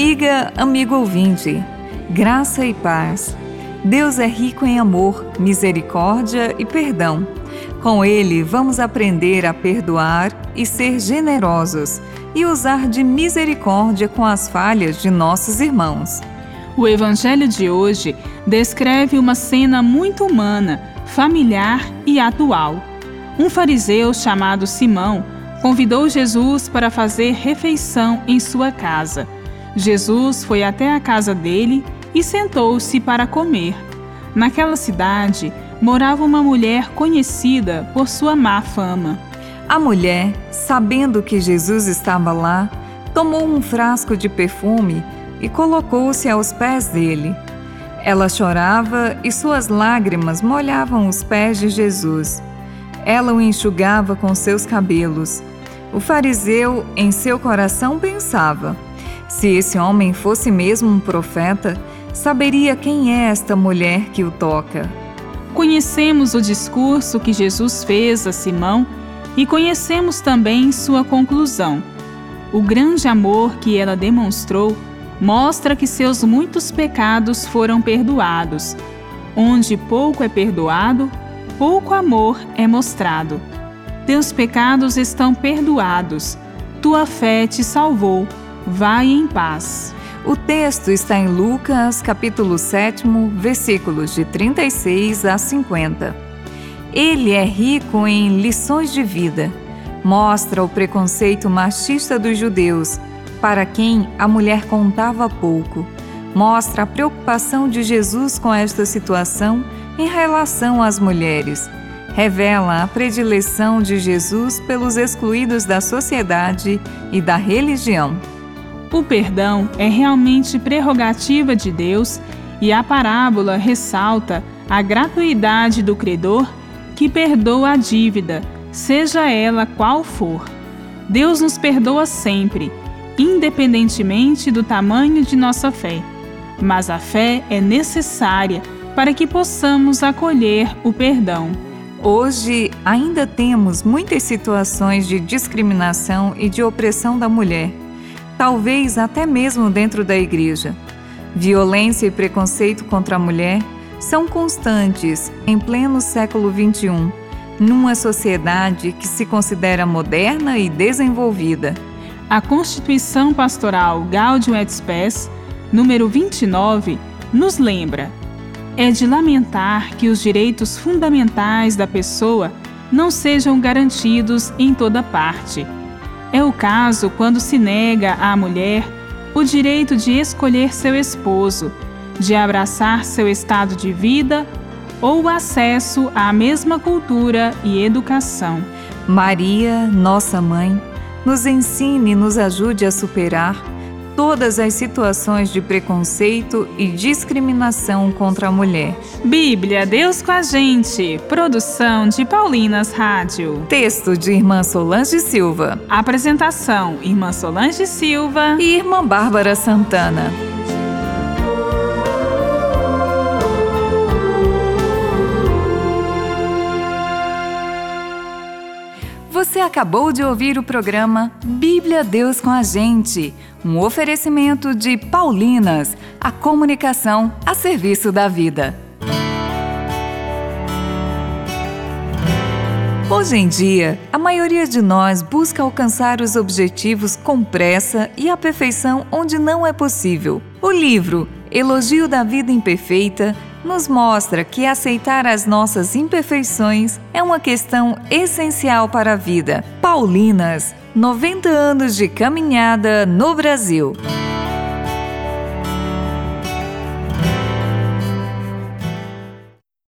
dia, amigo ouvinte. Graça e paz. Deus é rico em amor, misericórdia e perdão. Com Ele, vamos aprender a perdoar e ser generosos e usar de misericórdia com as falhas de nossos irmãos. O Evangelho de hoje descreve uma cena muito humana, familiar e atual. Um fariseu chamado Simão convidou Jesus para fazer refeição em sua casa. Jesus foi até a casa dele e sentou-se para comer. Naquela cidade morava uma mulher conhecida por sua má fama. A mulher, sabendo que Jesus estava lá, tomou um frasco de perfume e colocou-se aos pés dele. Ela chorava e suas lágrimas molhavam os pés de Jesus. Ela o enxugava com seus cabelos. O fariseu, em seu coração, pensava: se esse homem fosse mesmo um profeta, saberia quem é esta mulher que o toca. Conhecemos o discurso que Jesus fez a Simão e conhecemos também sua conclusão. O grande amor que ela demonstrou mostra que seus muitos pecados foram perdoados. Onde pouco é perdoado, pouco amor é mostrado. Teus pecados estão perdoados, tua fé te salvou. Vai em paz. O texto está em Lucas, capítulo 7, versículos de 36 a 50. Ele é rico em lições de vida. Mostra o preconceito machista dos judeus, para quem a mulher contava pouco. Mostra a preocupação de Jesus com esta situação em relação às mulheres. Revela a predileção de Jesus pelos excluídos da sociedade e da religião. O perdão é realmente prerrogativa de Deus e a parábola ressalta a gratuidade do credor que perdoa a dívida, seja ela qual for. Deus nos perdoa sempre, independentemente do tamanho de nossa fé. Mas a fé é necessária para que possamos acolher o perdão. Hoje ainda temos muitas situações de discriminação e de opressão da mulher talvez até mesmo dentro da igreja. Violência e preconceito contra a mulher são constantes em pleno século XXI, numa sociedade que se considera moderna e desenvolvida. A Constituição Pastoral Gaudium et Spes, número 29, nos lembra: é de lamentar que os direitos fundamentais da pessoa não sejam garantidos em toda parte é o caso quando se nega à mulher o direito de escolher seu esposo, de abraçar seu estado de vida ou o acesso à mesma cultura e educação. Maria, nossa mãe, nos ensine e nos ajude a superar todas as situações de preconceito e discriminação contra a mulher. Bíblia, Deus com a gente. Produção de Paulinas Rádio. Texto de Irmã Solange Silva. Apresentação: Irmã Solange Silva e Irmã Bárbara Santana. Você acabou de ouvir o programa Bíblia Deus com a Gente, um oferecimento de Paulinas, a comunicação a serviço da vida. Hoje em dia, a maioria de nós busca alcançar os objetivos com pressa e a perfeição onde não é possível. O livro Elogio da Vida Imperfeita nos mostra que aceitar as nossas imperfeições é uma questão essencial para a vida. Paulinas, 90 anos de caminhada no Brasil.